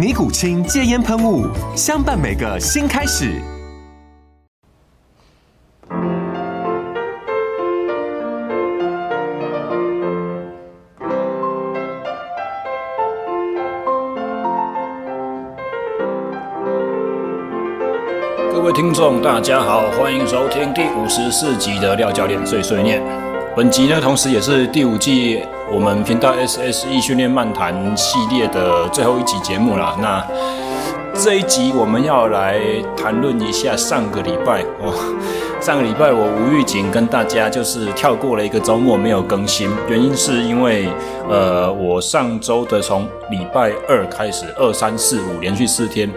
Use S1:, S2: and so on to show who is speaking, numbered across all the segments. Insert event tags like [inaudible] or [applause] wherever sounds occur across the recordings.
S1: 尼古清戒烟喷雾，相伴每个新开始。
S2: 各位听众，大家好，欢迎收听第五十四集的廖教练碎碎念。本集呢，同时也是第五季。我们频道 SSE 训练漫谈系列的最后一集节目了。那这一集我们要来谈论一下上个礼拜哦。[laughs] 上个礼拜我无预警跟大家就是跳过了一个周末没有更新，原因是因为呃，我上周的从礼拜二开始，二三四五连续四天，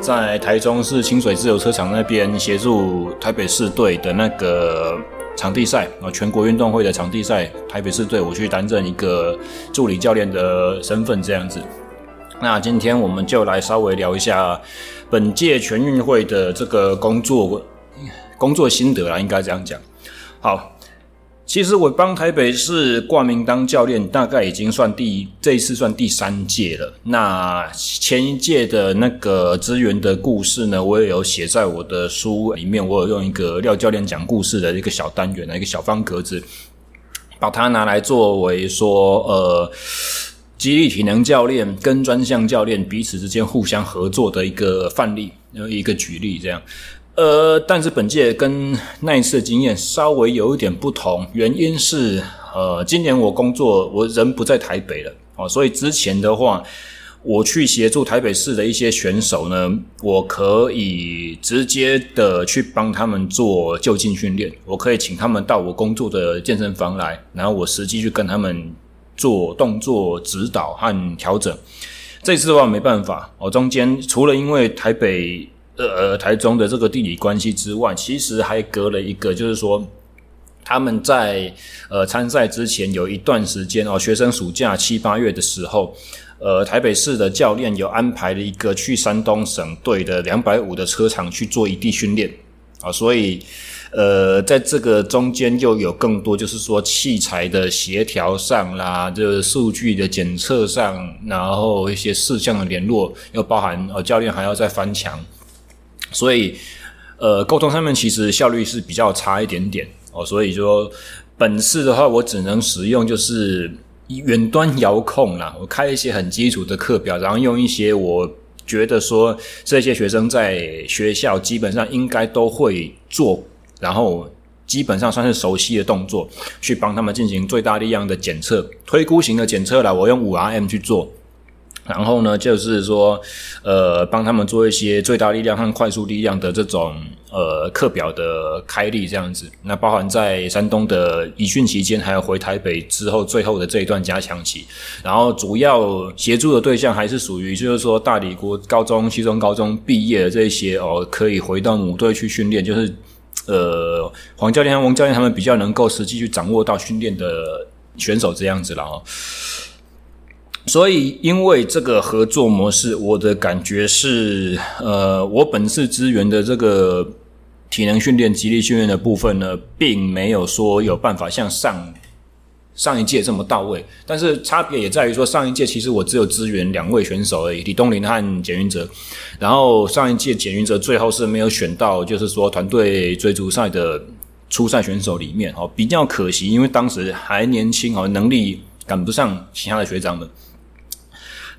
S2: 在台中市清水自由车场那边协助台北市队的那个。场地赛啊，全国运动会的场地赛，台北市队我去担任一个助理教练的身份，这样子。那今天我们就来稍微聊一下本届全运会的这个工作工作心得啦，应该这样讲。好。其实我帮台北市挂名当教练，大概已经算第这一次算第三届了。那前一届的那个资源的故事呢，我也有写在我的书里面。我有用一个廖教练讲故事的一个小单元的一个小方格子，把它拿来作为说，呃，激励体能教练跟专项教练彼此之间互相合作的一个范例，一个举例这样。呃，但是本届跟那一次的经验稍微有一点不同，原因是，呃，今年我工作我人不在台北了，哦，所以之前的话，我去协助台北市的一些选手呢，我可以直接的去帮他们做就近训练，我可以请他们到我工作的健身房来，然后我实际去跟他们做动作指导和调整。这次的话没办法，我中间除了因为台北。呃，台中的这个地理关系之外，其实还隔了一个，就是说他们在呃参赛之前有一段时间哦，学生暑假七八月的时候，呃，台北市的教练有安排了一个去山东省队的两百五的车场去做异地训练啊，所以呃，在这个中间又有更多，就是说器材的协调上啦，这个数据的检测上，然后一些事项的联络，又包含呃教练还要再翻墙。所以，呃，沟通上面其实效率是比较差一点点哦。所以说，本次的话，我只能使用就是远端遥控啦。我开一些很基础的课表，然后用一些我觉得说这些学生在学校基本上应该都会做，然后基本上算是熟悉的动作，去帮他们进行最大力量的检测，推估型的检测啦。我用五 RM 去做。然后呢，就是说，呃，帮他们做一些最大力量和快速力量的这种呃课表的开立这样子。那包含在山东的集训期间，还有回台北之后最后的这一段加强期。然后主要协助的对象还是属于，就是说大理国高中、西中高中毕业的这些哦，可以回到母队去训练。就是呃，黄教练和王教练他们比较能够实际去掌握到训练的选手这样子了哦。所以，因为这个合作模式，我的感觉是，呃，我本次支援的这个体能训练、肌力训练的部分呢，并没有说有办法像上上一届这么到位。但是差别也在于说，上一届其实我只有支援两位选手而已，李东林和简云哲。然后上一届简云哲最后是没有选到，就是说团队追逐赛的初赛选手里面，哦，比较可惜，因为当时还年轻，哦，能力赶不上其他的学长们。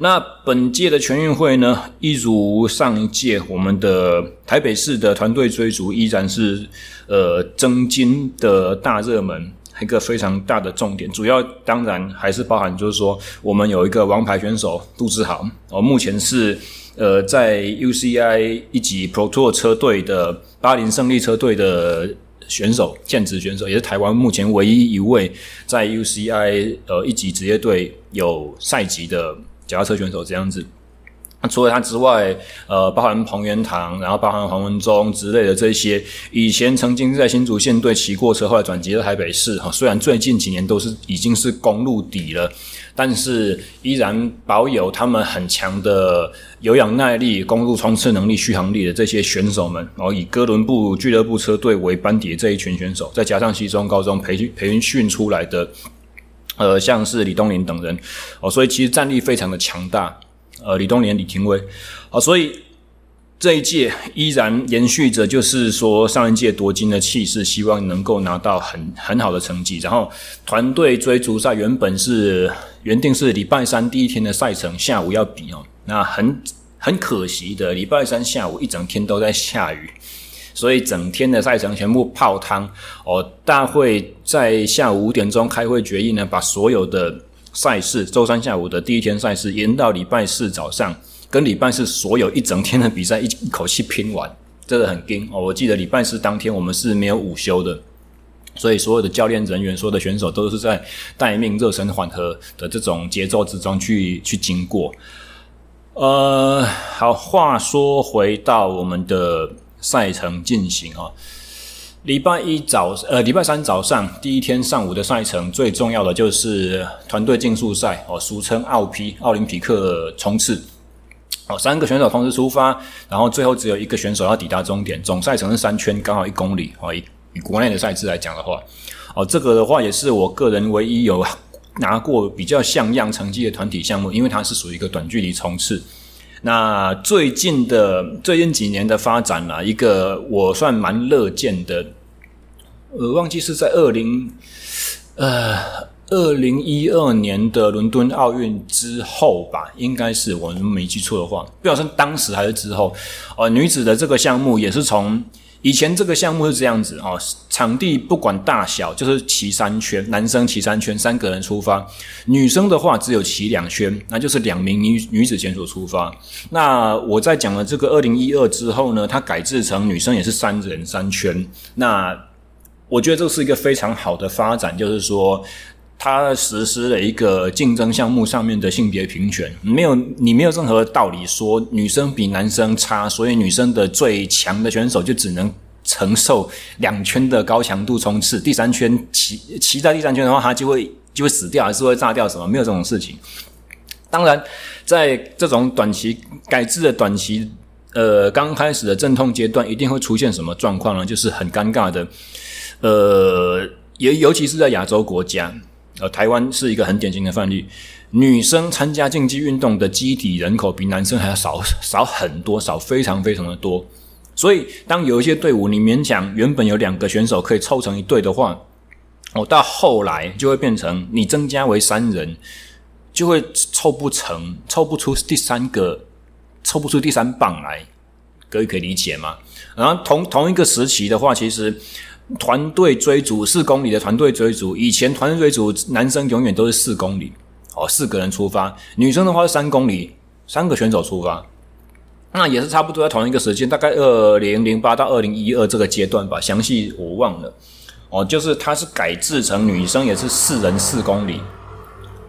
S2: 那本届的全运会呢，一如上一届，我们的台北市的团队追逐依然是呃争金的大热门，一个非常大的重点。主要当然还是包含，就是说我们有一个王牌选手杜志豪，哦，目前是呃在 UCI 一级 Pro Tour 车队的巴林胜利车队的选手，现职选手，也是台湾目前唯一一位在 UCI 呃一级职业队有赛级的。脚踏车选手这样子，那除了他之外，呃，包含彭元堂，然后包含黄文忠之类的这些，以前曾经在新竹县队骑过车，后来转籍到台北市哈。虽然最近几年都是已经是公路底了，但是依然保有他们很强的有氧耐力、公路冲刺能力、续航力的这些选手们。然后以哥伦布俱乐部车队为班底的这一群选手，再加上西中高中培训培训出来的。呃，像是李东林等人哦，所以其实战力非常的强大。呃，李东林、李廷威，哦，所以这一届依然延续着，就是说上一届夺金的气势，希望能够拿到很很好的成绩。然后团队追逐赛原本是原定是礼拜三第一天的赛程下午要比哦，那很很可惜的，礼拜三下午一整天都在下雨。所以整天的赛程全部泡汤哦，大会在下午五点钟开会决议呢，把所有的赛事周三下午的第一天赛事延到礼拜四早上，跟礼拜四所有一整天的比赛一一口气拼完，真的很惊哦！我记得礼拜四当天我们是没有午休的，所以所有的教练人员、所有的选手都是在待命、热身、缓和的这种节奏之中去去经过。呃，好，话说回到我们的。赛程进行啊，礼拜一早呃，礼拜三早上第一天上午的赛程，最重要的就是团队竞速赛哦，俗称奥 P 奥林匹克冲刺哦，三个选手同时出发，然后最后只有一个选手要抵达终点，总赛程是三圈，刚好一公里哦。以以国内的赛制来讲的话，哦，这个的话也是我个人唯一有拿过比较像样成绩的团体项目，因为它是属于一个短距离冲刺。那最近的最近几年的发展啊，一个我算蛮乐见的，呃，忘记是在二零呃二零一二年的伦敦奥运之后吧，应该是我没记错的话，不晓得是当时还是之后，呃，女子的这个项目也是从。以前这个项目是这样子哦，场地不管大小，就是骑三圈，男生骑三圈，三个人出发；女生的话只有骑两圈，那就是两名女女子选手出发。那我在讲了这个二零一二之后呢，它改制成女生也是三人三圈。那我觉得这是一个非常好的发展，就是说。他实施了一个竞争项目上面的性别平权，没有你没有任何道理说女生比男生差，所以女生的最强的选手就只能承受两圈的高强度冲刺，第三圈骑骑在第三圈的话，他就会就会死掉，还是会炸掉什么？没有这种事情。当然，在这种短期改制的短期，呃，刚开始的阵痛阶段，一定会出现什么状况呢？就是很尴尬的，呃，尤尤其是在亚洲国家。呃，台湾是一个很典型的范例，女生参加竞技运动的机体人口比男生还要少少很多，少非常非常的多。所以，当有一些队伍你勉强原本有两个选手可以凑成一队的话，哦，到后来就会变成你增加为三人，就会凑不成，凑不出第三个，凑不出第三棒来，各位可以理解吗？然后同同一个时期的话，其实。团队追逐四公里的团队追逐，以前团队追逐男生永远都是四公里，哦，四个人出发；女生的话是三公里，三个选手出发。那也是差不多在同一个时间，大概二零零八到二零一二这个阶段吧，详细我忘了。哦，就是它是改制成女生也是四人四公里，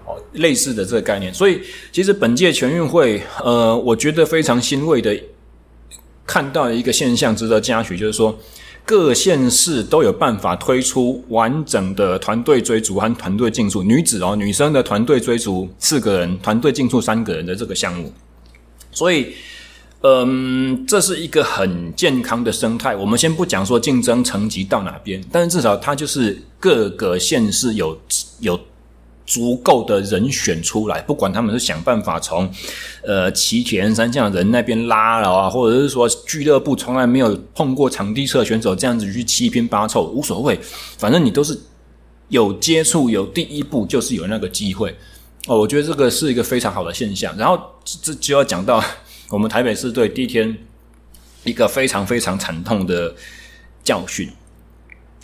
S2: 哦，类似的这个概念。所以其实本届全运会，呃，我觉得非常欣慰的看到一个现象，值得嘉许，就是说。各县市都有办法推出完整的团队追逐和团队竞速，女子哦，女生的团队追逐四个人，团队竞速三个人的这个项目。所以，嗯，这是一个很健康的生态。我们先不讲说竞争层级到哪边，但是至少它就是各个县市有有。足够的人选出来，不管他们是想办法从，呃，骑铁人三项的人那边拉了啊，或者是说俱乐部从来没有碰过场地车选手这样子去七拼八凑，无所谓，反正你都是有接触，有第一步就是有那个机会。哦，我觉得这个是一个非常好的现象。然后这就要讲到 [laughs] 我们台北市队第一天一个非常非常惨痛的教训。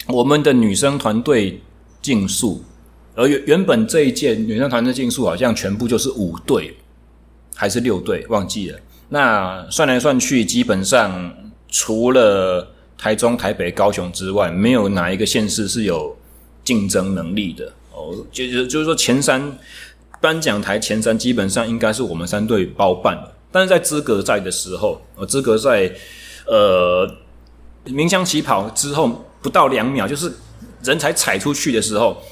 S2: 我们的女生团队竞速，而原原本这一届女生团队竞速好像全部就是五队还是六队，忘记了。那算来算去，基本上除了台中、台北、高雄之外，没有哪一个县市是有竞争能力的。哦，就是就是说前三颁奖台前三基本上应该是我们三队包办的。但是在资格赛的时候，呃，资格赛呃鸣枪起跑之后不到两秒，就是人才踩出去的时候，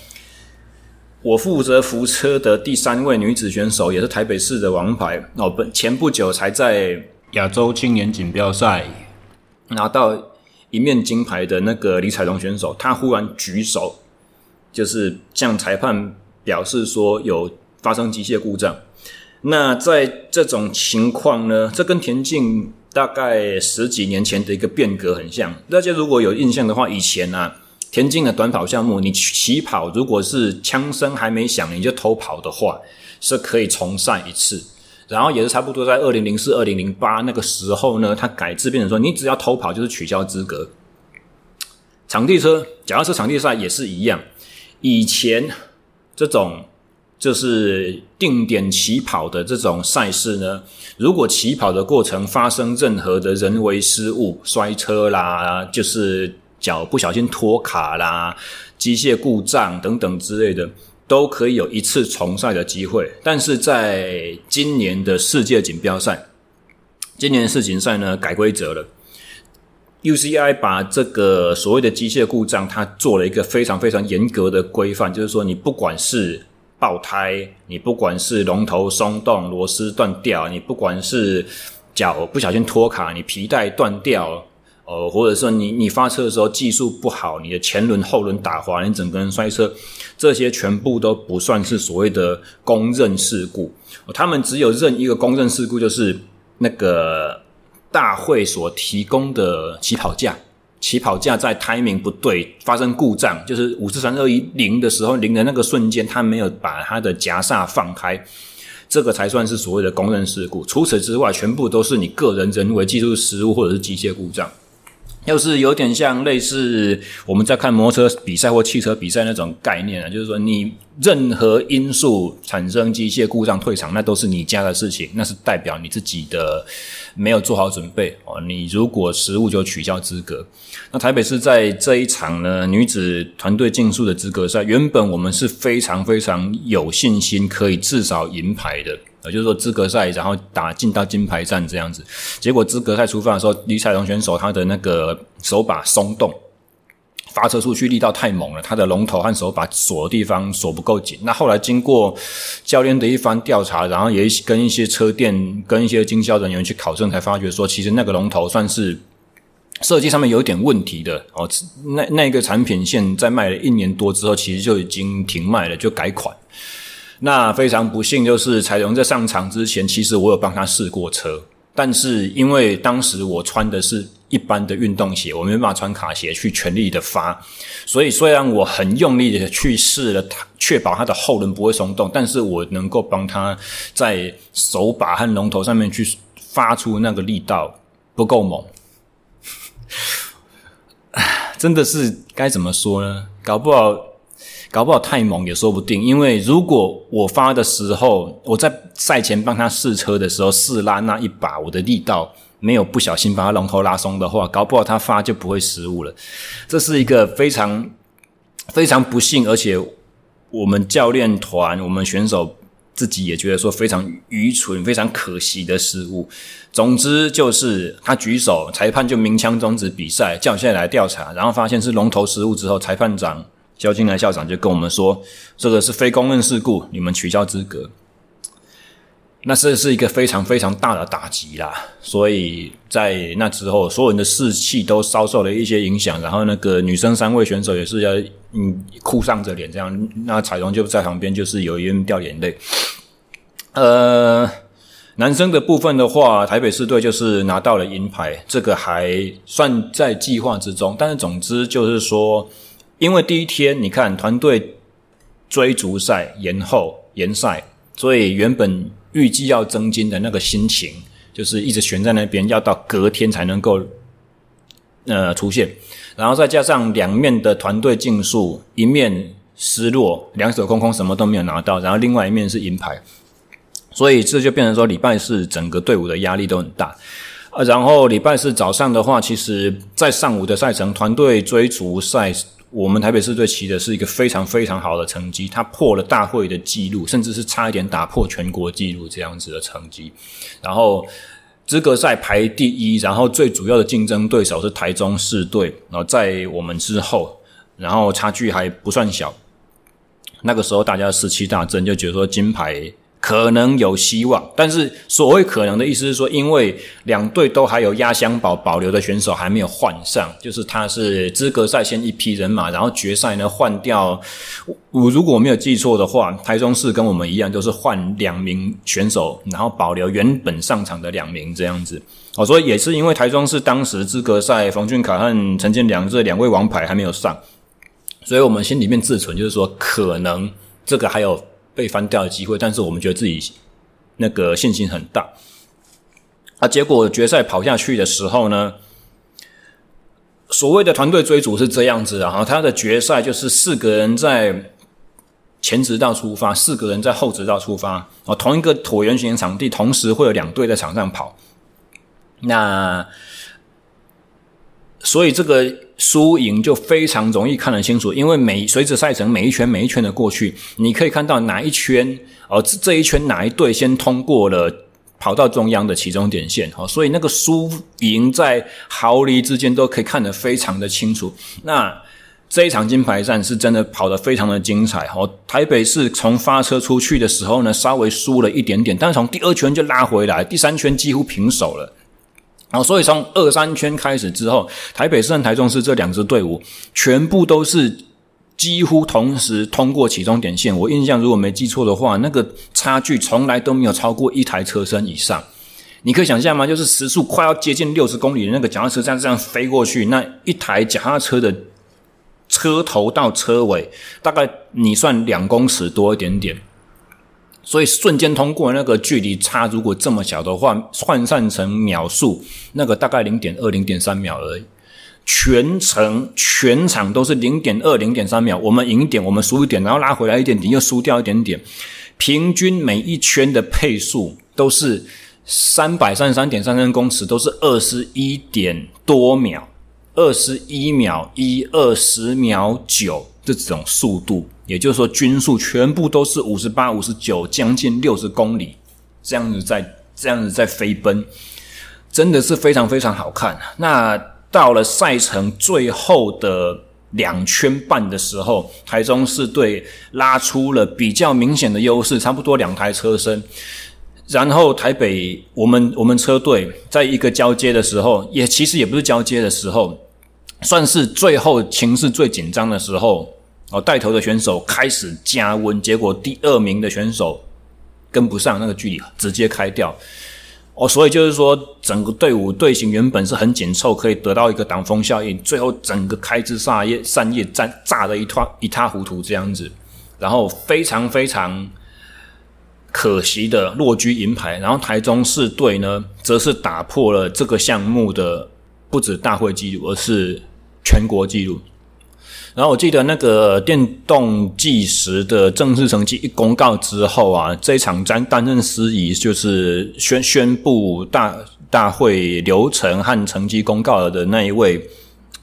S2: 我负责扶车的第三位女子选手，也是台北市的王牌哦，本前不久才在亚洲青年锦标赛拿到一面金牌的那个李彩龙选手，她忽然举手。就是向裁判表示说有发生机械故障。那在这种情况呢，这跟田径大概十几年前的一个变革很像。大家如果有印象的话，以前啊，田径的短跑项目，你起跑如果是枪声还没响你就偷跑的话，是可以重赛一次。然后也是差不多在二零零四、二零零八那个时候呢，它改制变成说，你只要偷跑就是取消资格。场地车，假如是场地赛也是一样。以前这种就是定点起跑的这种赛事呢，如果起跑的过程发生任何的人为失误，摔车啦，就是脚不小心脱卡啦，机械故障等等之类的，都可以有一次重赛的机会。但是在今年的世界锦标赛，今年的世锦赛呢，改规则了。UCI 把这个所谓的机械故障，它做了一个非常非常严格的规范，就是说，你不管是爆胎，你不管是龙头松动、螺丝断掉，你不管是脚不小心脱卡，你皮带断掉，呃，或者说你你发车的时候技术不好，你的前轮后轮打滑，你整个人摔车，这些全部都不算是所谓的公认事故。他们只有认一个公认事故，就是那个。大会所提供的起跑架，起跑架在 timing 不对，发生故障，就是五四三二一零的时候，零的那个瞬间，他没有把他的夹刹放开，这个才算是所谓的公认事故。除此之外，全部都是你个人人为技术失误或者是机械故障。要是有点像类似我们在看摩托车比赛或汽车比赛那种概念啊，就是说你任何因素产生机械故障退场，那都是你家的事情，那是代表你自己的没有做好准备哦。你如果失误就取消资格。那台北市在这一场呢，女子团队竞速的资格赛，原本我们是非常非常有信心可以至少银牌的。就是说资格赛，然后打进到金牌战这样子。结果资格赛出发的时候，李彩龙选手他的那个手把松动，发车出去力道太猛了，他的龙头和手把锁的地方锁不够紧。那后来经过教练的一番调查，然后也跟一些车店、跟一些经销人员去考证，才发觉说，其实那个龙头算是设计上面有点问题的哦。那那个产品线在卖了一年多之后，其实就已经停卖了，就改款。那非常不幸，就是彩龙在上场之前，其实我有帮他试过车，但是因为当时我穿的是一般的运动鞋，我没办法穿卡鞋去全力的发，所以虽然我很用力的去试了，确保它的后轮不会松动，但是我能够帮他在手把和龙头上面去发出那个力道不够猛，[sighs] 真的是该怎么说呢？搞不好。搞不好太猛也说不定，因为如果我发的时候，我在赛前帮他试车的时候试拉那一把，我的力道没有不小心把他龙头拉松的话，搞不好他发就不会失误了。这是一个非常非常不幸，而且我们教练团、我们选手自己也觉得说非常愚蠢、非常可惜的失误。总之就是他举手，裁判就鸣枪终止比赛，叫下来调查，然后发现是龙头失误之后，裁判长。萧金来校长就跟我们说：“这个是非公认事故，你们取消资格。”那这是一个非常非常大的打击啦。所以在那之后，所有人的士气都稍受了一些影响。然后那个女生三位选手也是要嗯哭丧着脸这样。那彩龙就在旁边，就是有一人掉眼泪。呃，男生的部分的话，台北市队就是拿到了银牌，这个还算在计划之中。但是总之就是说。因为第一天你看团队追逐赛延后延赛，所以原本预计要争金的那个心情，就是一直悬在那边，要到隔天才能够呃出现。然后再加上两面的团队竞速，一面失落，两手空空，什么都没有拿到，然后另外一面是银牌，所以这就变成说礼拜四整个队伍的压力都很大。啊，然后礼拜四早上的话，其实在上午的赛程，团队追逐赛，我们台北市队骑的是一个非常非常好的成绩，他破了大会的纪录，甚至是差一点打破全国纪录这样子的成绩。然后资格赛排第一，然后最主要的竞争对手是台中市队，然后在我们之后，然后差距还不算小。那个时候大家士气大振，就觉得说金牌。可能有希望，但是所谓可能的意思是说，因为两队都还有压箱宝保留的选手还没有换上，就是他是资格赛先一批人马，然后决赛呢换掉。我如果没有记错的话，台中市跟我们一样都是换两名选手，然后保留原本上场的两名这样子。哦，所以也是因为台中市当时资格赛冯俊凯和陈建良这两位王牌还没有上，所以我们心里面自存就是说，可能这个还有。被翻掉的机会，但是我们觉得自己那个信心很大。啊，结果决赛跑下去的时候呢，所谓的团队追逐是这样子的哈，他的决赛就是四个人在前直道出发，四个人在后直道出发，啊，同一个椭圆形场地，同时会有两队在场上跑。那所以这个输赢就非常容易看得清楚，因为每随着赛程每一圈每一圈的过去，你可以看到哪一圈哦，这一圈哪一队先通过了跑到中央的起终点线哦，所以那个输赢在毫厘之间都可以看得非常的清楚。那这一场金牌战是真的跑得非常的精彩哦。台北市从发车出去的时候呢，稍微输了一点点，但是从第二圈就拉回来，第三圈几乎平手了。哦，所以从二三圈开始之后，台北市和台中市这两支队伍全部都是几乎同时通过起终点线。我印象如果没记错的话，那个差距从来都没有超过一台车身以上。你可以想象吗？就是时速快要接近六十公里的那个脚踏车这样这样飞过去，那一台脚踏车的车头到车尾大概你算两公尺多一点点。所以瞬间通过那个距离差，如果这么小的话，换算成秒数，那个大概零点二、零点三秒而已。全程全场都是零点二、零点三秒，我们赢一点，我们输一点，然后拉回来一点点，又输掉一点点。平均每一圈的配速都是三百三十三点三三公尺，都是二十一点多秒，二十一秒一、二十秒九这种速度。也就是说，均速全部都是五十八、五十九，将近六十公里，这样子在这样子在飞奔，真的是非常非常好看。那到了赛程最后的两圈半的时候，台中市队拉出了比较明显的优势，差不多两台车身。然后台北我们我们车队在一个交接的时候，也其实也不是交接的时候，算是最后情势最紧张的时候。哦，带头的选手开始加温，结果第二名的选手跟不上那个距离，直接开掉。哦，所以就是说，整个队伍队形原本是很紧凑，可以得到一个挡风效应，最后整个开枝散叶，散叶炸炸的一塌一塌糊涂这样子，然后非常非常可惜的落居银牌。然后台中市队呢，则是打破了这个项目的不止大会纪录，而是全国纪录。然后我记得那个电动计时的正式成绩一公告之后啊，这场将担任司仪，就是宣宣布大大会流程和成绩公告的那一位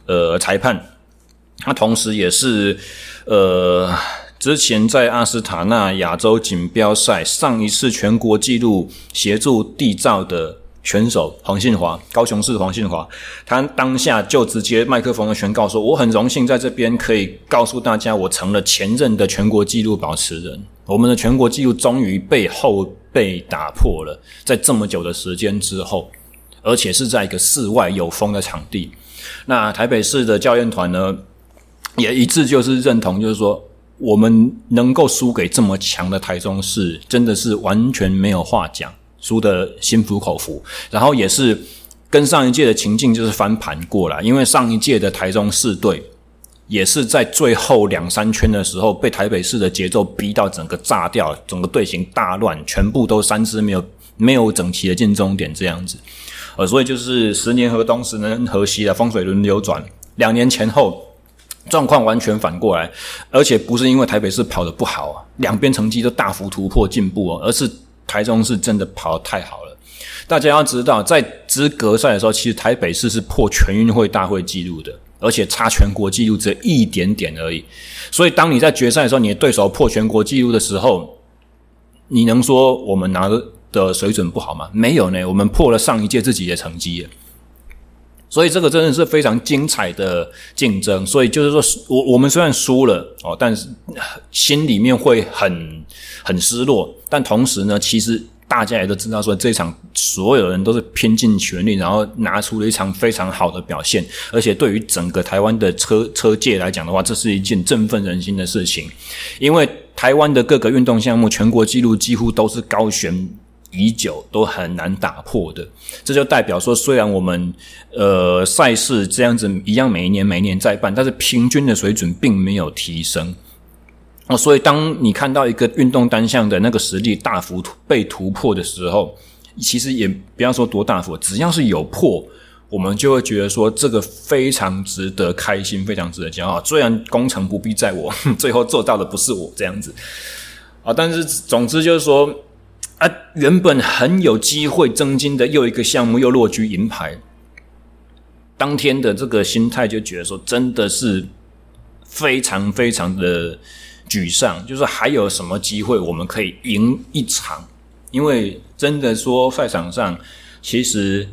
S2: 呃裁判，他同时也是呃之前在阿斯塔纳亚洲锦标赛上一次全国纪录协助缔造的。选手黄信华，高雄市黄信华，他当下就直接麦克风的宣告说：“我很荣幸在这边可以告诉大家，我成了前任的全国纪录保持人。我们的全国纪录终于被后辈打破了，在这么久的时间之后，而且是在一个室外有风的场地。那台北市的教练团呢，也一致就是认同，就是说我们能够输给这么强的台中市，真的是完全没有话讲。”输得心服口服，然后也是跟上一届的情境就是翻盘过来，因为上一届的台中市队也是在最后两三圈的时候，被台北市的节奏逼到整个炸掉，整个队形大乱，全部都三支没有没有整齐的进终点这样子。呃，所以就是十年河东，十年河西的风水轮流转，两年前后状况完全反过来，而且不是因为台北市跑得不好，两边成绩都大幅突破进步哦，而是台中市真的跑得太好了。大家要知道，在资格赛的时候，其实台北市是破全运会大会纪录的，而且差全国纪录只有一点点而已。所以，当你在决赛的时候，你的对手破全国纪录的时候，你能说我们拿的水准不好吗？没有呢，我们破了上一届自己的成绩。所以，这个真的是非常精彩的竞争。所以，就是说我我们虽然输了哦，但是心里面会很很失落。但同时呢，其实。大家也都知道，说这场所有人都是拼尽全力，然后拿出了一场非常好的表现。而且对于整个台湾的车车界来讲的话，这是一件振奋人心的事情。因为台湾的各个运动项目全国纪录几乎都是高悬已久，都很难打破的。这就代表说，虽然我们呃赛事这样子一样每一年每一年在办，但是平均的水准并没有提升。哦，所以当你看到一个运动单项的那个实力大幅被突破的时候，其实也不要说多大幅，只要是有破，我们就会觉得说这个非常值得开心，非常值得骄傲。虽然功成不必在我，[laughs] 最后做到的不是我这样子啊，但是总之就是说啊，原本很有机会争金的又一个项目又落居银牌，当天的这个心态就觉得说真的是非常非常的。沮丧，就是还有什么机会我们可以赢一场？因为真的说赛场上，其实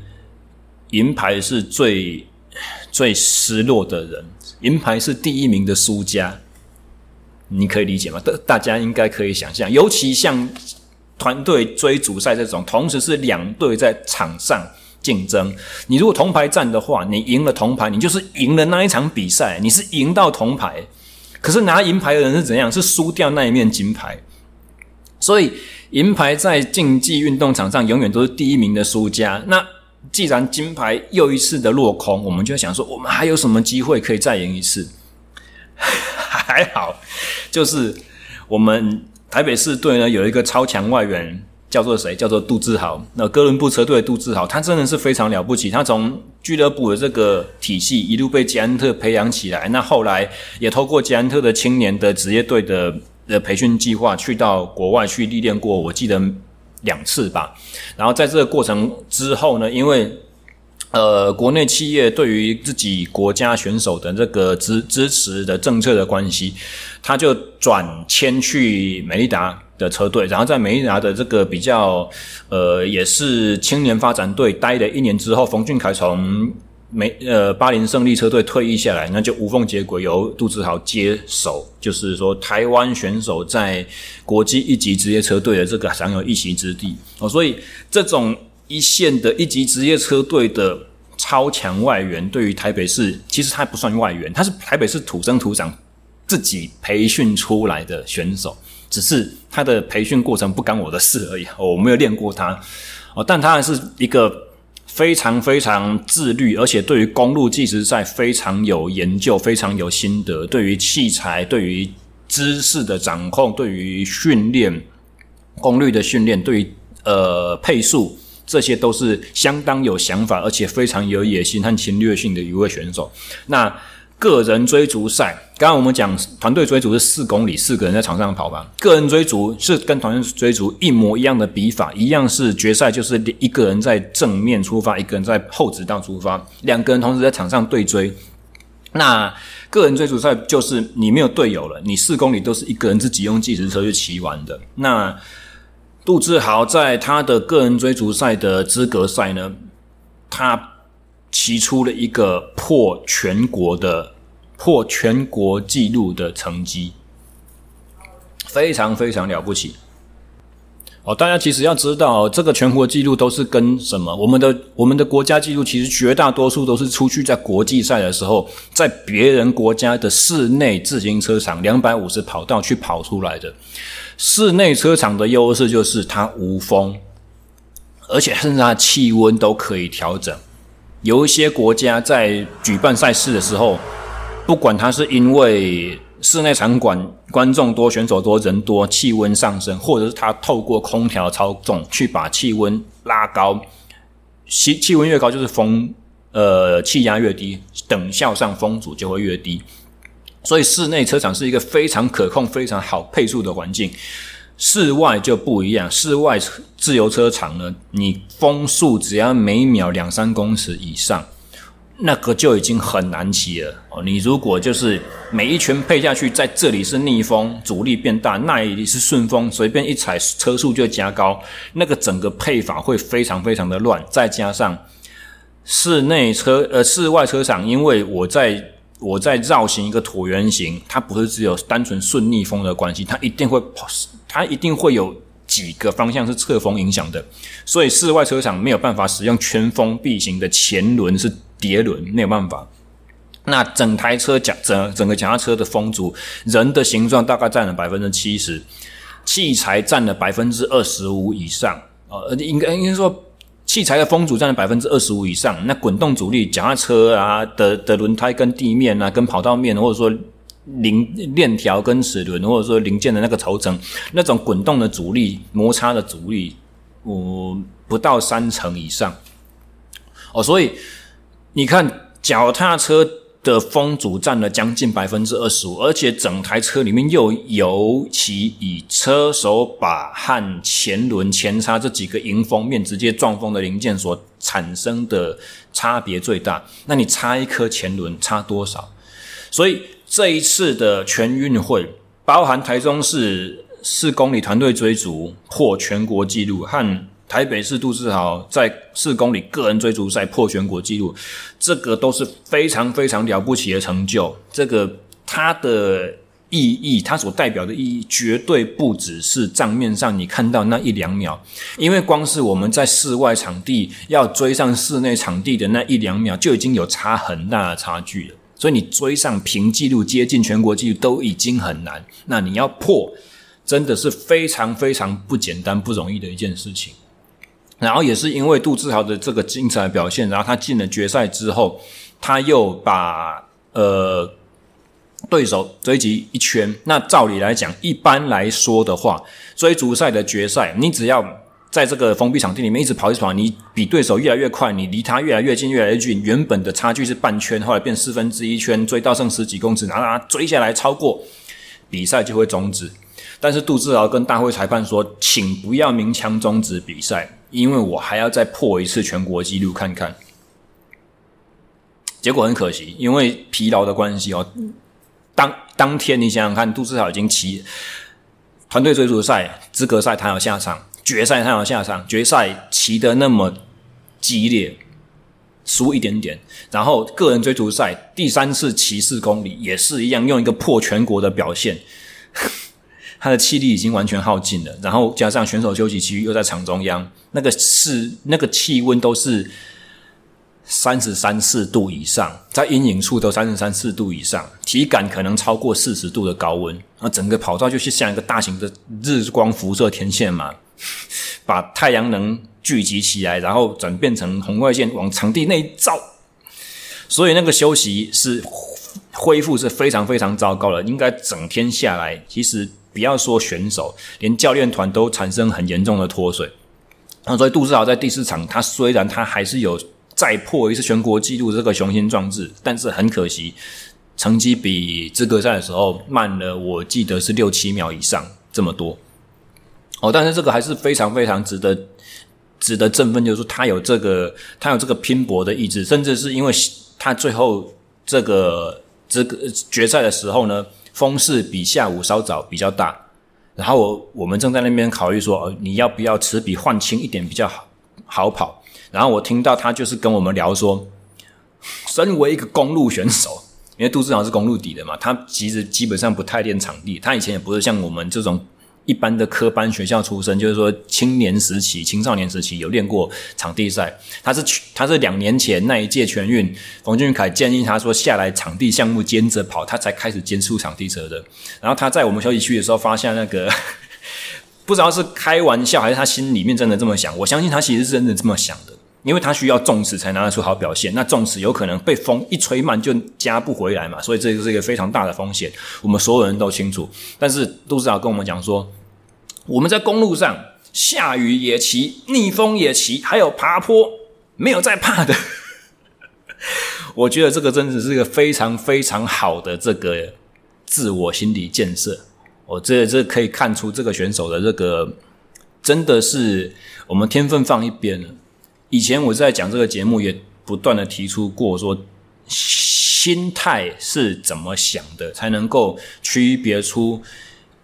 S2: 银牌是最最失落的人，银牌是第一名的输家，你可以理解吗？大大家应该可以想象，尤其像团队追逐赛这种，同时是两队在场上竞争，你如果铜牌战的话，你赢了铜牌，你就是赢了那一场比赛，你是赢到铜牌。可是拿银牌的人是怎样？是输掉那一面金牌。所以银牌在竞技运动场上永远都是第一名的输家。那既然金牌又一次的落空，我们就想说，我们还有什么机会可以再赢一次？[laughs] 还好，就是我们台北市队呢有一个超强外援。叫做谁？叫做杜志豪。那哥伦布车队的杜志豪，他真的是非常了不起。他从俱乐部的这个体系一路被捷安特培养起来，那后来也透过捷安特的青年的职业队的的培训计划，去到国外去历练过，我记得两次吧。然后在这个过程之后呢，因为呃国内企业对于自己国家选手的这个支支持的政策的关系，他就转签去美利达。的车队，然后在美利达的这个比较，呃，也是青年发展队待了一年之后，冯俊凯从美呃巴林胜利车队退役下来，那就无缝接轨，由杜志豪接手，就是说台湾选手在国际一级职业车队的这个享有一席之地哦，所以这种一线的一级职业车队的超强外援，对于台北市其实他不算外援，他是台北市土生土长自己培训出来的选手。只是他的培训过程不干我的事而已，我没有练过他，哦，但他还是一个非常非常自律，而且对于公路计时赛非常有研究、非常有心得，对于器材、对于姿势的掌控、对于训练功率的训练、对于呃配速，这些都是相当有想法，而且非常有野心和侵略性的一位选手。那。个人追逐赛，刚刚我们讲团队追逐是四公里，四个人在场上跑吧。个人追逐是跟团队追逐一模一样的比法，一样是决赛，就是一个人在正面出发，一个人在后直道出发，两个人同时在场上对追。那个人追逐赛就是你没有队友了，你四公里都是一个人自己用计时车去骑完的。那杜志豪在他的个人追逐赛的资格赛呢，他。骑出了一个破全国的、破全国纪录的成绩，非常非常了不起。哦，大家其实要知道，这个全国纪录都是跟什么？我们的我们的国家纪录，其实绝大多数都是出去在国际赛的时候，在别人国家的室内自行车场两百五十跑道去跑出来的。室内车场的优势就是它无风，而且甚至它气温都可以调整。有一些国家在举办赛事的时候，不管它是因为室内场馆观众多、选手多、人多，气温上升，或者是它透过空调操纵去把气温拉高，气气温越高就是风呃气压越低，等效上风阻就会越低。所以室内车场是一个非常可控、非常好配速的环境。室外就不一样，室外自由车场呢，你风速只要每秒两三公尺以上，那个就已经很难骑了哦。你如果就是每一圈配下去，在这里是逆风，阻力变大，那里是顺风，随便一踩车速就加高，那个整个配法会非常非常的乱。再加上室内车呃室外车场，因为我在。我在绕行一个椭圆形，它不是只有单纯顺逆风的关系，它一定会跑，它一定会有几个方向是侧风影响的，所以室外车场没有办法使用全封闭型的前轮是碟轮，没有办法。那整台车讲整整个脚踏车的风阻，人的形状大概占了百分之七十，器材占了百分之二十五以上，呃，应该应该说。器材的风阻占了百分之二十五以上，那滚动阻力，脚踏车啊的的轮胎跟地面啊，跟跑道面，或者说零链条跟齿轮，或者说零件的那个头层，那种滚动的阻力、摩擦的阻力，我、不到三成以上。哦，所以你看脚踏车。的风阻占了将近百分之二十五，而且整台车里面又尤其以车手把和前轮前叉这几个迎风面直接撞风的零件所产生的差别最大。那你差一颗前轮差多少？所以这一次的全运会，包含台中市四公里团队追逐破全国纪录和。台北市杜志豪在四公里个人追逐赛破全国纪录，这个都是非常非常了不起的成就。这个它的意义，它所代表的意义，绝对不只是账面上你看到那一两秒。因为光是我们在室外场地要追上室内场地的那一两秒，就已经有差很大的差距了。所以你追上平纪录、接近全国纪录都已经很难，那你要破，真的是非常非常不简单、不容易的一件事情。然后也是因为杜志豪的这个精彩表现，然后他进了决赛之后，他又把呃对手追击一圈。那照理来讲，一般来说的话，追逐赛的决赛，你只要在这个封闭场地里面一直跑一直跑，你比对手越来越快，你离他越来越近，越来越近。原本的差距是半圈，后来变四分之一圈，追到剩十几公尺，然后他追下来超过，比赛就会终止。但是杜志豪跟大会裁判说，请不要鸣枪终止比赛。因为我还要再破一次全国纪录看看，结果很可惜，因为疲劳的关系哦。当当天你想想看，杜志豪已经骑团队追逐赛资格赛，他要下场；决赛他要下场，决赛骑得那么激烈，输一点点。然后个人追逐赛第三次骑四公里也是一样，用一个破全国的表现。他的气力已经完全耗尽了，然后加上选手休息区又在场中央，那个是那个气温都是三十三四度以上，在阴影处都三十三四度以上，体感可能超过四十度的高温，那整个跑道就是像一个大型的日光辐射天线嘛，把太阳能聚集起来，然后转变成红外线往场地内照，所以那个休息是恢复是非常非常糟糕的，应该整天下来其实。不要说选手，连教练团都产生很严重的脱水。那所以杜志豪在第四场，他虽然他还是有再破一次全国纪录这个雄心壮志，但是很可惜，成绩比资格赛的时候慢了，我记得是六七秒以上这么多。哦，但是这个还是非常非常值得值得振奋，就是说他有这个他有这个拼搏的意志，甚至是因为他最后这个这个决赛的时候呢。风势比下午稍早比较大，然后我我们正在那边考虑说，你要不要持笔换轻一点比较好好跑。然后我听到他就是跟我们聊说，身为一个公路选手，[laughs] 因为杜志豪是公路底的嘛，他其实基本上不太练场地，他以前也不是像我们这种。一般的科班学校出身，就是说青年时期、青少年时期有练过场地赛。他是他是两年前那一届全运，冯俊凯建议他说下来场地项目兼着跑，他才开始接触场地车的。然后他在我们休息区的时候发现那个，不知道是开玩笑还是他心里面真的这么想。我相信他其实是真的这么想的。因为他需要重词才拿得出好表现，那重词有可能被风一吹慢就加不回来嘛，所以这个是一个非常大的风险，我们所有人都清楚。但是杜指导跟我们讲说，我们在公路上下雨也骑，逆风也骑，还有爬坡，没有在怕的。[laughs] 我觉得这个真的是一个非常非常好的这个自我心理建设。我这这可以看出这个选手的这个真的是我们天分放一边了。以前我在讲这个节目，也不断的提出过说，心态是怎么想的，才能够区别出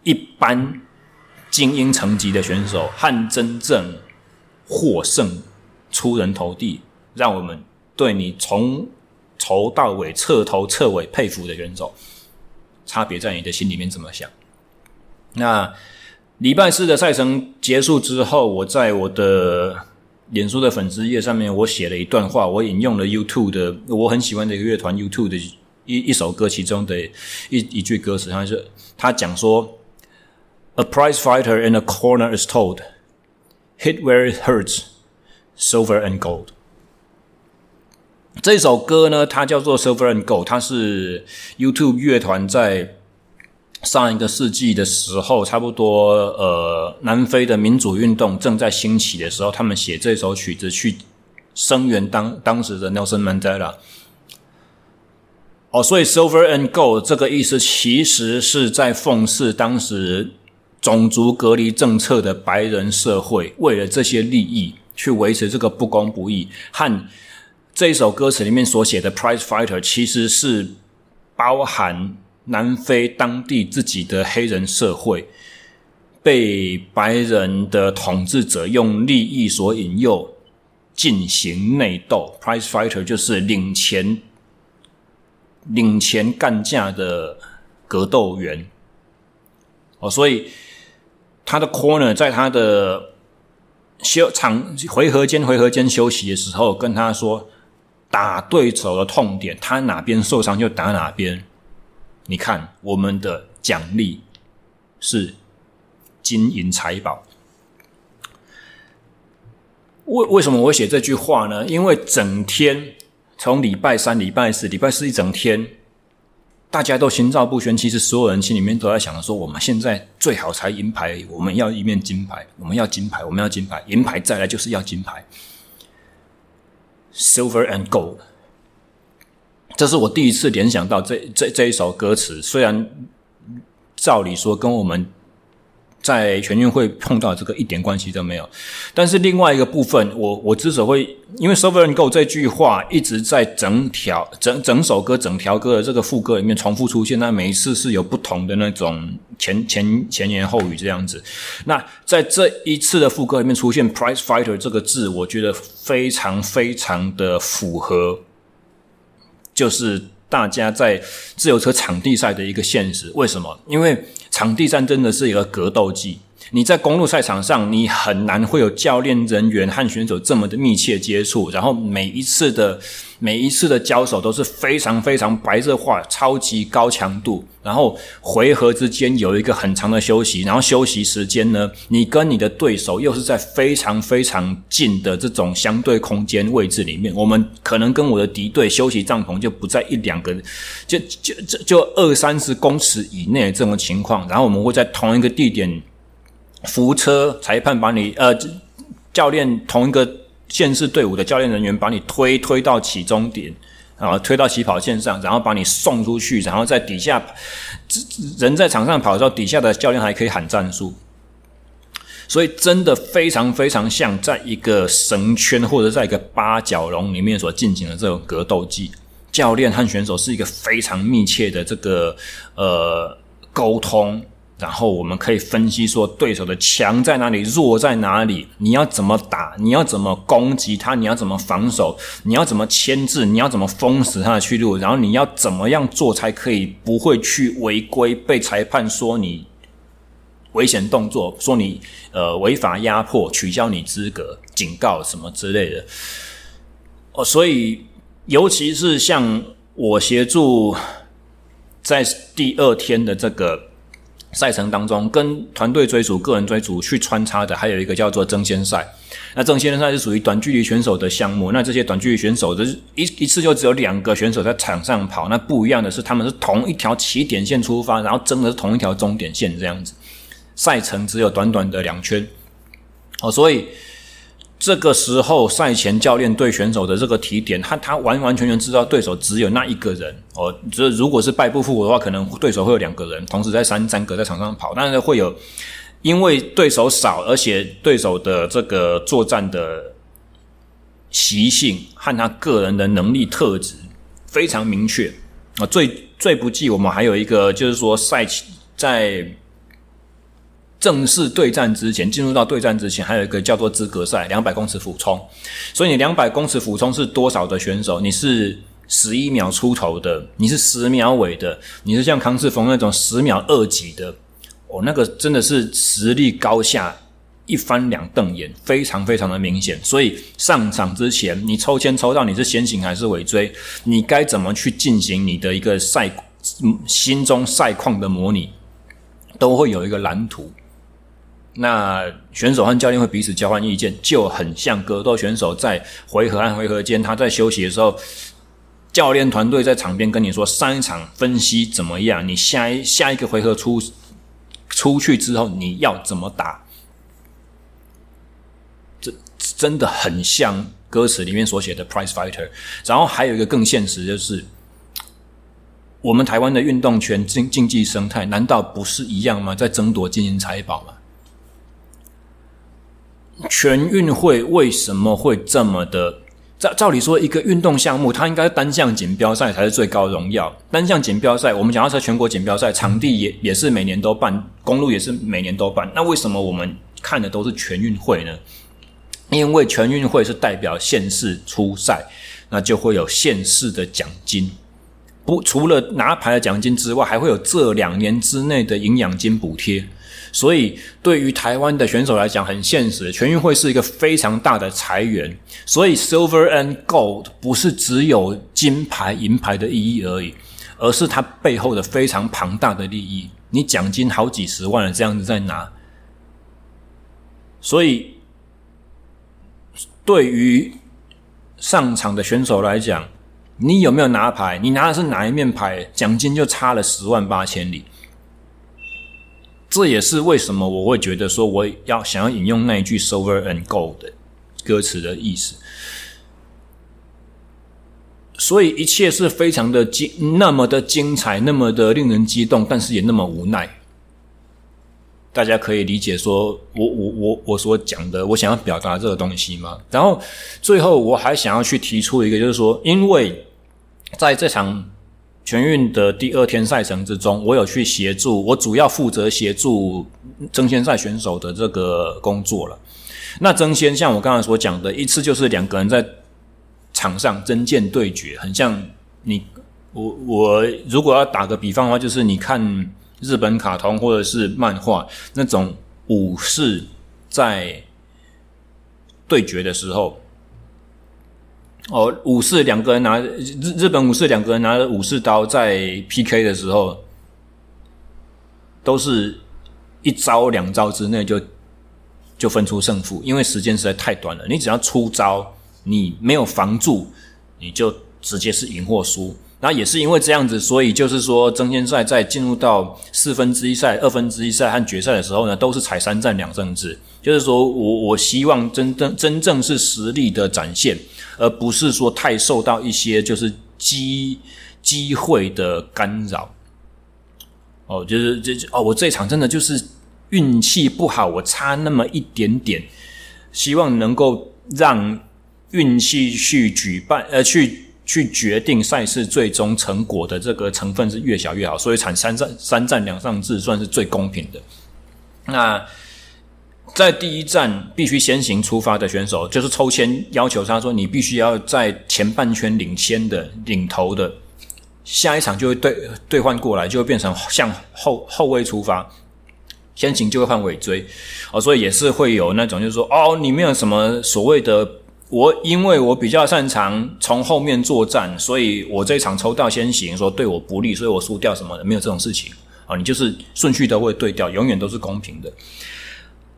S2: 一般精英层级的选手和真正获胜、出人头地，让我们对你从头到尾彻头彻尾佩服的选手，差别在你的心里面怎么想。那礼拜四的赛程结束之后，我在我的。脸书的粉丝页上面，我写了一段话，我引用了 YouTube 的我很喜欢的一个乐团 YouTube 的一一首歌其中的一一句歌词，他是他讲说：“A prize fighter in a corner is told, hit where it hurts, silver and gold。”这首歌呢，它叫做 Silver and Gold，它是 YouTube 乐团在。上一个世纪的时候，差不多呃，南非的民主运动正在兴起的时候，他们写这首曲子去声援当当时的 Nelson Mandela。哦，所以 Silver and Gold 这个意思其实是在讽刺当时种族隔离政策的白人社会，为了这些利益去维持这个不公不义，和这一首歌词里面所写的 Prize Fighter 其实是包含。南非当地自己的黑人社会被白人的统治者用利益所引诱进行内斗，prize fighter 就是领钱、领钱干架的格斗员。哦，所以他的 corner 在他的休场回合间、回合间休息的时候，跟他说打对手的痛点，他哪边受伤就打哪边。你看，我们的奖励是金银财宝。为为什么我写这句话呢？因为整天从礼拜三、礼拜四、礼拜四一整天，大家都心照不宣。其实所有人心里面都在想着说：我们现在最好才银牌，我们要一面金牌，我们要金牌，我们要金牌，银牌再来就是要金牌，Silver and Gold。这是我第一次联想到这这这一首歌词，虽然照理说跟我们在全运会碰到这个一点关系都没有，但是另外一个部分，我我之所以会因为 “Silver and Gold” 这句话一直在整条整整首歌整条歌的这个副歌里面重复出现，那每一次是有不同的那种前前前言后语这样子。那在这一次的副歌里面出现 “prize fighter” 这个字，我觉得非常非常的符合。就是大家在自由车场地赛的一个现实，为什么？因为场地战真的是一个格斗技。你在公路赛场上，你很难会有教练人员和选手这么的密切接触，然后每一次的每一次的交手都是非常非常白热化、超级高强度，然后回合之间有一个很长的休息，然后休息时间呢，你跟你的对手又是在非常非常近的这种相对空间位置里面，我们可能跟我的敌对休息帐篷就不在一两个，就就就就二三十公尺以内这种情况，然后我们会在同一个地点。扶车裁判把你呃，教练同一个县市队伍的教练人员把你推推到起终点啊，推到起跑线上，然后把你送出去，然后在底下人在场上跑的时候，底下的教练还可以喊战术，所以真的非常非常像在一个绳圈或者在一个八角笼里面所进行的这种格斗技，教练和选手是一个非常密切的这个呃沟通。然后我们可以分析说，对手的强在哪里，弱在哪里，你要怎么打，你要怎么攻击他，你要怎么防守，你要怎么牵制，你要怎么封死他的去路，然后你要怎么样做才可以不会去违规，被裁判说你危险动作，说你呃违法压迫，取消你资格，警告什么之类的。哦，所以尤其是像我协助在第二天的这个。赛程当中，跟团队追逐、个人追逐去穿插的，还有一个叫做争先赛。那争先赛是属于短距离选手的项目。那这些短距离选手的一一次就只有两个选手在场上跑。那不一样的是，他们是同一条起点线出发，然后争的是同一条终点线这样子。赛程只有短短的两圈。哦，所以。这个时候，赛前教练对选手的这个提点，他他完完全全知道对手只有那一个人哦。这如果是败不复活的话，可能对手会有两个人同时在三三个在场上跑，但是会有因为对手少，而且对手的这个作战的习性和他个人的能力特质非常明确啊。最最不济，我们还有一个就是说赛前在。正式对战之前，进入到对战之前，还有一个叫做资格赛，两百公尺俯冲。所以你两百公尺俯冲是多少的选手？你是十一秒出头的，你是十秒尾的，你是像康世峰那种十秒二几的。哦，那个真的是实力高下一翻两瞪眼，非常非常的明显。所以上场之前，你抽签抽到你是先行还是尾追，你该怎么去进行你的一个赛心中赛况的模拟，都会有一个蓝图。那选手和教练会彼此交换意见，就很像格斗选手在回合和回合间，他在休息的时候，教练团队在场边跟你说上一场分析怎么样，你下一下一个回合出出去之后你要怎么打，这真的很像歌词里面所写的 prize fighter。然后还有一个更现实，就是我们台湾的运动圈竞竞技生态，难道不是一样吗？在争夺金银财宝吗？全运会为什么会这么的？照照理说，一个运动项目，它应该单项锦标赛才是最高荣耀。单项锦标赛，我们讲到是全国锦标赛，场地也也是每年都办，公路也是每年都办。那为什么我们看的都是全运会呢？因为全运会是代表县市出赛，那就会有县市的奖金。不，除了拿牌的奖金之外，还会有这两年之内的营养金补贴。所以，对于台湾的选手来讲，很现实，全运会是一个非常大的财源。所以，Silver and Gold 不是只有金牌、银牌的意义而已，而是它背后的非常庞大的利益。你奖金好几十万了，这样子在拿。所以，对于上场的选手来讲，你有没有拿牌？你拿的是哪一面牌？奖金就差了十万八千里。这也是为什么我会觉得说我要想要引用那一句 “silver and gold” 的歌词的意思。所以一切是非常的精，那么的精彩，那么的令人激动，但是也那么无奈。大家可以理解说我我我我所讲的，我想要表达这个东西吗？然后最后我还想要去提出一个，就是说，因为在这场。全运的第二天赛程之中，我有去协助，我主要负责协助争先赛选手的这个工作了。那争先像我刚才所讲的，一次就是两个人在场上真剑对决，很像你我我如果要打个比方的话，就是你看日本卡通或者是漫画那种武士在对决的时候。哦，武士两个人拿日日本武士两个人拿着武士刀在 PK 的时候，都是一招两招之内就就分出胜负，因为时间实在太短了。你只要出招，你没有防住，你就直接是赢或输。那也是因为这样子，所以就是说，争先赛在进入到四分之一赛、二分之一赛和决赛的时候呢，都是踩三战两胜制。就是说我我希望真正真正是实力的展现。而不是说太受到一些就是机机会的干扰，哦，就是这哦，我这一场真的就是运气不好，我差那么一点点，希望能够让运气去举办呃去去决定赛事最终成果的这个成分是越小越好，所以产三战三战两胜制算是最公平的。那。在第一站必须先行出发的选手，就是抽签要求他说：“你必须要在前半圈领先的领头的，下一场就会对兑换过来，就会变成向后后卫出发，先行就会换尾追哦，所以也是会有那种就是说哦，你没有什么所谓的我，因为我比较擅长从后面作战，所以我这一场抽到先行，说对我不利，所以我输掉什么的，没有这种事情啊，你就是顺序都会对调，永远都是公平的。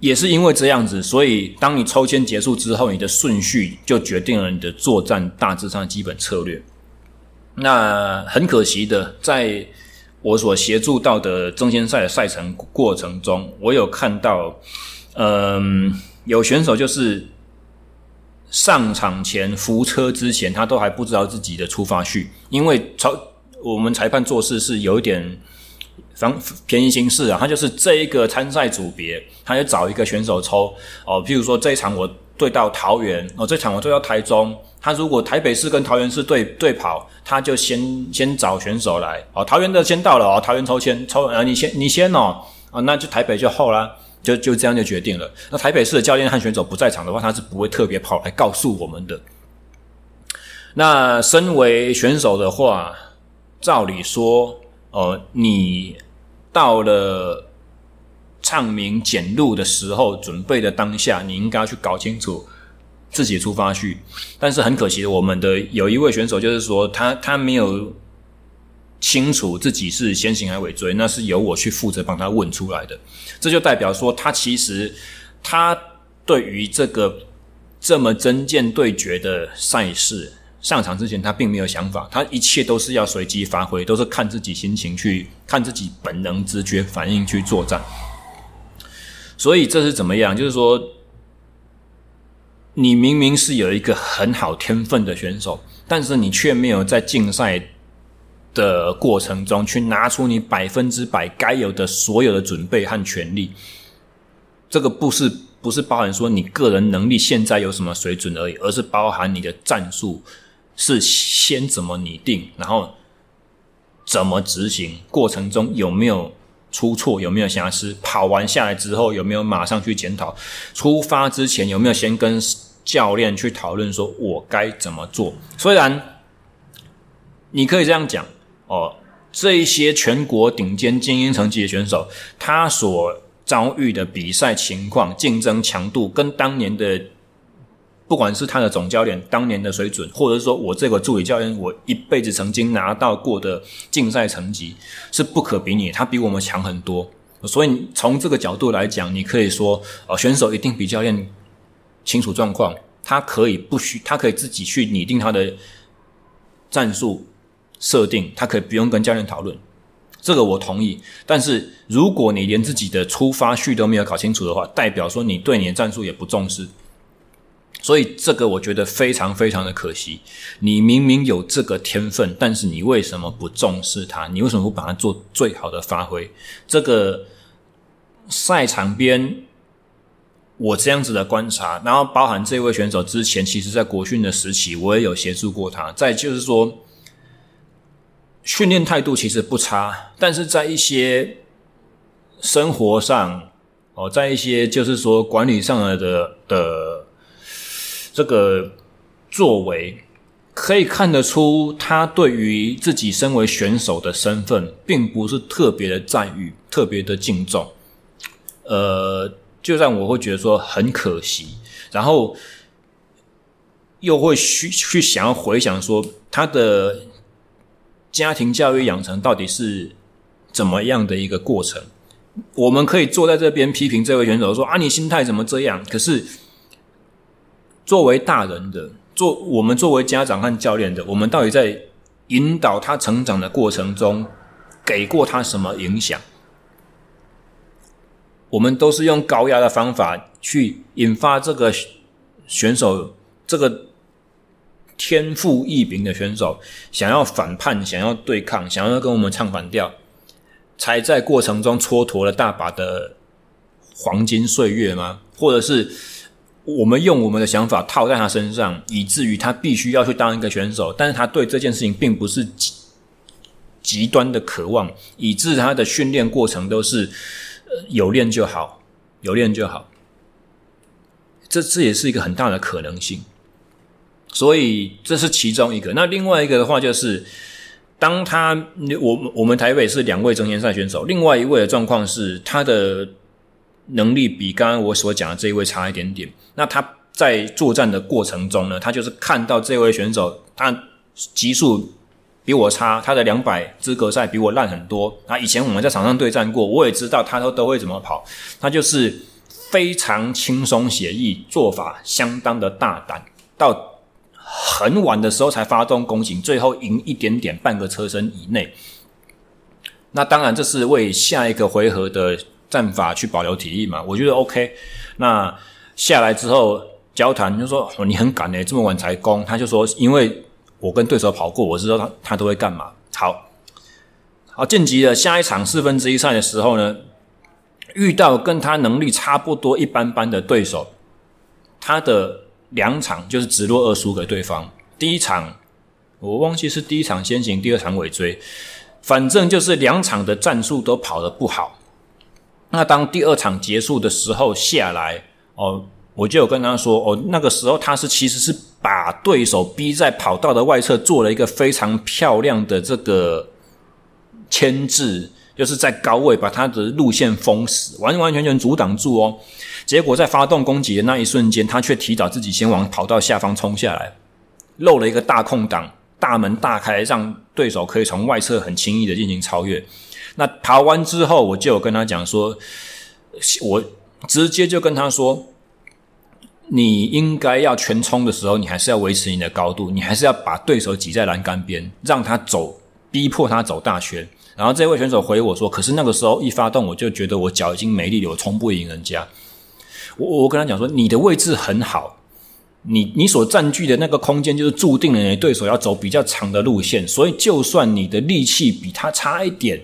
S2: 也是因为这样子，所以当你抽签结束之后，你的顺序就决定了你的作战大致上的基本策略。那很可惜的，在我所协助到的争先赛的赛程过程中，我有看到，嗯，有选手就是上场前扶车之前，他都还不知道自己的出发序，因为超我们裁判做事是有一点。方便宜行事啊，他就是这一个参赛组别，他就找一个选手抽哦。譬如说这一场我对到桃园哦，这场我对到台中。他如果台北市跟桃园市对对跑，他就先先找选手来哦。桃园的先到了哦，桃园抽签抽啊，你先你先哦啊，那就台北就后啦，就就这样就决定了。那台北市的教练和选手不在场的话，他是不会特别跑来告诉我们的。那身为选手的话，照理说、呃，你。到了唱名检录的时候，准备的当下，你应该要去搞清楚自己出发去。但是很可惜，我们的有一位选手就是说，他他没有清楚自己是先行还是尾追，那是由我去负责帮他问出来的。这就代表说，他其实他对于这个这么真剑对决的赛事。上场之前，他并没有想法，他一切都是要随机发挥，都是看自己心情去，看自己本能、直觉、反应去作战。所以这是怎么样？就是说，你明明是有一个很好天分的选手，但是你却没有在竞赛的过程中去拿出你百分之百该有的所有的准备和权力。这个不是不是包含说你个人能力现在有什么水准而已，而是包含你的战术。是先怎么拟定，然后怎么执行，过程中有没有出错，有没有瑕疵？跑完下来之后有没有马上去检讨？出发之前有没有先跟教练去讨论，说我该怎么做？虽然你可以这样讲哦，这一些全国顶尖精英层级的选手，他所遭遇的比赛情况、竞争强度，跟当年的。不管是他的总教练当年的水准，或者说我这个助理教练，我一辈子曾经拿到过的竞赛成绩是不可比拟，他比我们强很多。所以从这个角度来讲，你可以说，呃，选手一定比教练清楚状况，他可以不需，他可以自己去拟定他的战术设定，他可以不用跟教练讨论，这个我同意。但是如果你连自己的出发序都没有搞清楚的话，代表说你对你的战术也不重视。所以这个我觉得非常非常的可惜。你明明有这个天分，但是你为什么不重视它？你为什么不把它做最好的发挥？这个赛场边，我这样子的观察，然后包含这位选手之前，其实在国训的时期，我也有协助过他。再就是说，训练态度其实不差，但是在一些生活上，哦，在一些就是说管理上的的。的这个作为可以看得出，他对于自己身为选手的身份，并不是特别的赞誉，特别的敬重。呃，就让我会觉得说很可惜，然后又会去去想要回想说，他的家庭教育养成到底是怎么样的一个过程？我们可以坐在这边批评这位选手说啊，你心态怎么这样？可是。作为大人的，做我们作为家长和教练的，我们到底在引导他成长的过程中，给过他什么影响？我们都是用高压的方法去引发这个选手，这个天赋异禀的选手想要反叛，想要对抗，想要跟我们唱反调，才在过程中蹉跎了大把的黄金岁月吗？或者是？我们用我们的想法套在他身上，以至于他必须要去当一个选手，但是他对这件事情并不是极极端的渴望，以致他的训练过程都是呃有练就好，有练就好。这这也是一个很大的可能性，所以这是其中一个。那另外一个的话就是，当他我我们台北是两位争先赛选手，另外一位的状况是他的。能力比刚刚我所讲的这一位差一点点。那他在作战的过程中呢，他就是看到这位选手他极速比我差，他的两百资格赛比我烂很多。啊，以前我们在场上对战过，我也知道他都都会怎么跑。他就是非常轻松写意，做法相当的大胆，到很晚的时候才发动攻击，最后赢一点点，半个车身以内。那当然，这是为下一个回合的战法去保留体力嘛。我觉得 OK。那下来之后交谈就说：“哦，你很赶诶，这么晚才攻。”他就说：“因为。”我跟对手跑过，我知道他他都会干嘛。好，好晋级了下一场四分之一赛的时候呢，遇到跟他能力差不多一般般的对手，他的两场就是直落二输给对方。第一场我忘记是第一场先行，第二场尾追，反正就是两场的战术都跑得不好。那当第二场结束的时候下来，哦。我就有跟他说，哦，那个时候他是其实是把对手逼在跑道的外侧，做了一个非常漂亮的这个牵制，就是在高位把他的路线封死，完完全全阻挡住哦。结果在发动攻击的那一瞬间，他却提早自己先往跑道下方冲下来，漏了一个大空档，大门大开，让对手可以从外侧很轻易的进行超越。那跑完之后，我就有跟他讲说，我直接就跟他说。你应该要全冲的时候，你还是要维持你的高度，你还是要把对手挤在栏杆边，让他走，逼迫他走大圈。然后这位选手回我说：“可是那个时候一发动，我就觉得我脚已经没力了，我冲不赢人家。”我我跟他讲说：“你的位置很好，你你所占据的那个空间就是注定了你对手要走比较长的路线，所以就算你的力气比他差一点。”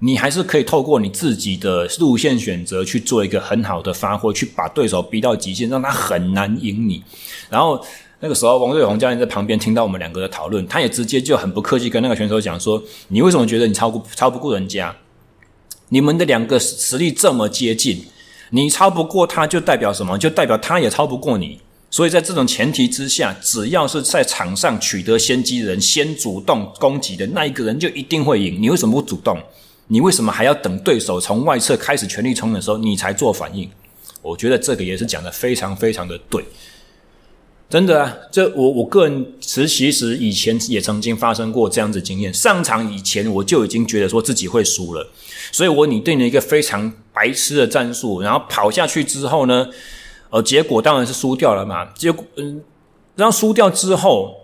S2: 你还是可以透过你自己的路线选择去做一个很好的发挥，去把对手逼到极限，让他很难赢你。然后那个时候，王瑞宏教练在旁边听到我们两个的讨论，他也直接就很不客气跟那个选手讲说：“你为什么觉得你超不超不过人家？你们的两个实力这么接近，你超不过他就代表什么？就代表他也超不过你。所以在这种前提之下，只要是在场上取得先机的人，先主动攻击的那一个人就一定会赢。你为什么不主动？”你为什么还要等对手从外侧开始全力冲的时候，你才做反应？我觉得这个也是讲得非常非常的对，真的啊！这我我个人其实以前也曾经发生过这样子经验。上场以前我就已经觉得说自己会输了，所以我拟定了一个非常白痴的战术，然后跑下去之后呢，呃，结果当然是输掉了嘛。结果嗯，然后输掉之后。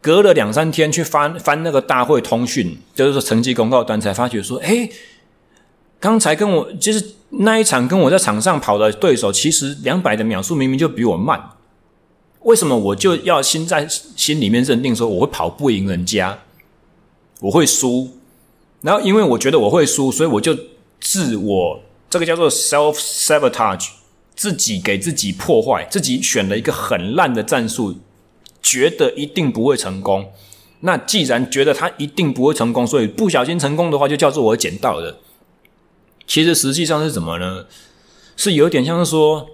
S2: 隔了两三天去翻翻那个大会通讯，就是说成绩公告单，才发觉说，诶，刚才跟我就是那一场跟我在场上跑的对手，其实两百的秒数明明就比我慢，为什么我就要心在心里面认定说我会跑不赢人家，我会输？然后因为我觉得我会输，所以我就自我这个叫做 self sabotage，自己给自己破坏，自己选了一个很烂的战术。觉得一定不会成功，那既然觉得他一定不会成功，所以不小心成功的话，就叫做我捡到的。其实实际上是什么呢？是有点像是说，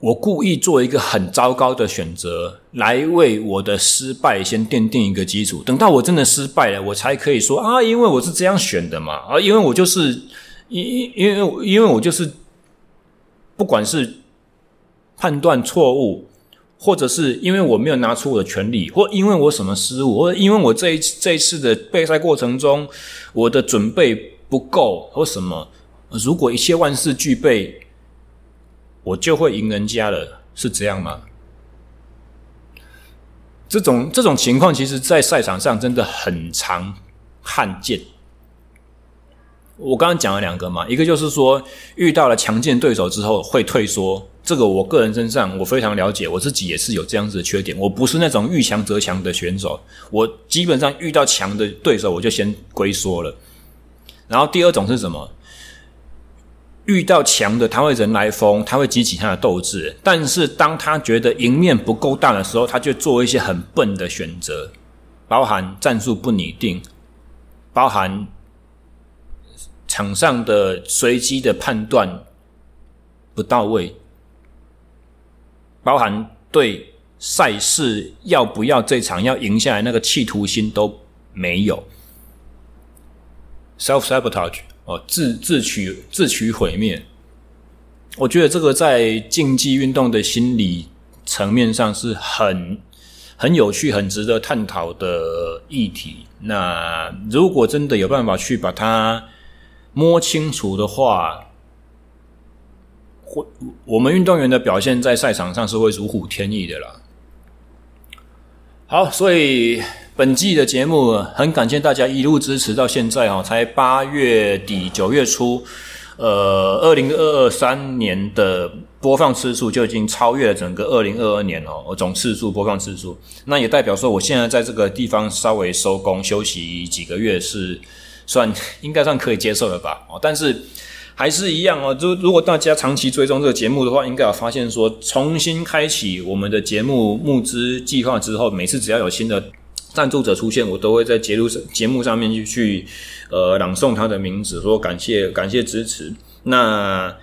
S2: 我故意做一个很糟糕的选择，来为我的失败先奠定一个基础。等到我真的失败了，我才可以说啊，因为我是这样选的嘛，啊，因为我就是因因因为因为我就是，不管是判断错误。或者是因为我没有拿出我的权利，或因为我什么失误，或因为我这一这一次的备赛过程中我的准备不够，或什么，如果一切万事俱备，我就会赢人家了，是这样吗？这种这种情况，其实在赛场上真的很常看见。我刚刚讲了两个嘛，一个就是说遇到了强劲对手之后会退缩。这个我个人身上我非常了解，我自己也是有这样子的缺点。我不是那种遇强则强的选手，我基本上遇到强的对手我就先龟缩了。然后第二种是什么？遇到强的他会人来疯，他会激起他的斗志。但是当他觉得赢面不够大的时候，他就做一些很笨的选择，包含战术不拟定，包含场上的随机的判断不到位。包含对赛事要不要这场要赢下来那个企图心都没有，self sabotage 哦，自自取自取毁灭。我觉得这个在竞技运动的心理层面上是很很有趣、很值得探讨的议题。那如果真的有办法去把它摸清楚的话，会我们运动员的表现在赛场上是会如虎添翼的啦。好，所以本季的节目很感谢大家一路支持到现在哦，才八月底九月初。呃，二零二三年的播放次数就已经超越了整个二零二二年哦，总次数播放次数，那也代表说我现在在这个地方稍微收工休息几个月是算应该算可以接受了吧？哦，但是还是一样哦，就如果大家长期追踪这个节目的话，应该有发现说，重新开启我们的节目募资计划之后，每次只要有新的。赞助者出现，我都会在节目节目上面去去呃朗诵他的名字，说感谢感谢支持。那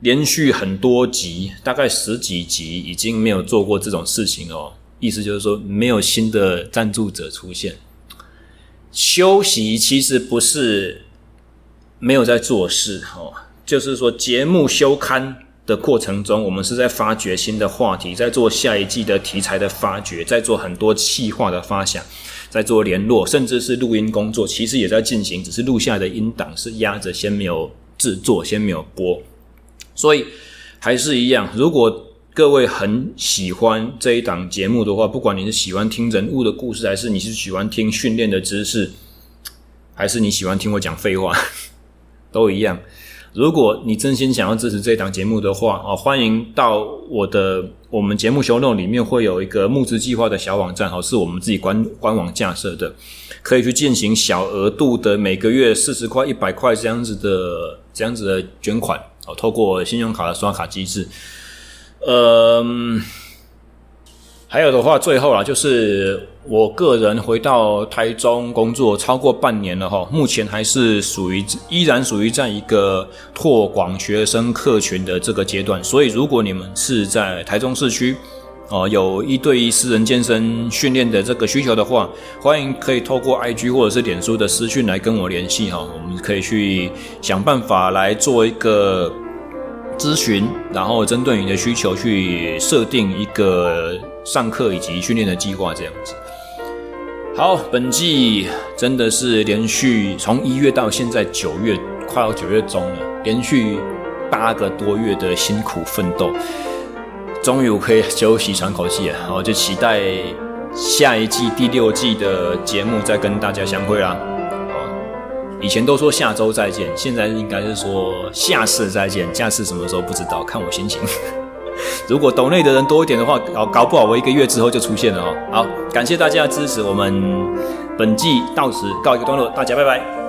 S2: 连续很多集，大概十几集，已经没有做过这种事情哦。意思就是说，没有新的赞助者出现。休息其实不是没有在做事哦，就是说节目休刊。的过程中，我们是在发掘新的话题，在做下一季的题材的发掘，在做很多企划的发想，在做联络，甚至是录音工作，其实也在进行，只是录下的音档是压着，先没有制作，先没有播。所以还是一样，如果各位很喜欢这一档节目的话，不管你是喜欢听人物的故事，还是你是喜欢听训练的知识，还是你喜欢听我讲废话，[laughs] 都一样。如果你真心想要支持这档节目的话，哦，欢迎到我的我们节目 show note 里面会有一个募资计划的小网站，哦，是我们自己官官网架设的，可以去进行小额度的每个月四十块、一百块这样子的这样子的捐款，哦，透过信用卡的刷卡机制，嗯。还有的话，最后啦，就是我个人回到台中工作超过半年了哈，目前还是属于依然属于在一个拓广学生客群的这个阶段。所以，如果你们是在台中市区哦，有一对一私人健身训练的这个需求的话，欢迎可以透过 IG 或者是脸书的私讯来跟我联系哈，我们可以去想办法来做一个咨询，然后针对你的需求去设定一个。上课以及训练的计划这样子。好，本季真的是连续从一月到现在九月，快要九月中了，连续八个多月的辛苦奋斗，终于我可以休息喘口气了。然后就期待下一季第六季的节目再跟大家相会啦。以前都说下周再见，现在应该是说下次再见，下次什么时候不知道，看我心情。[laughs] 如果抖内的人多一点的话，搞搞不好我一个月之后就出现了哦。好，感谢大家的支持，我们本季到此告一个段落，大家拜拜。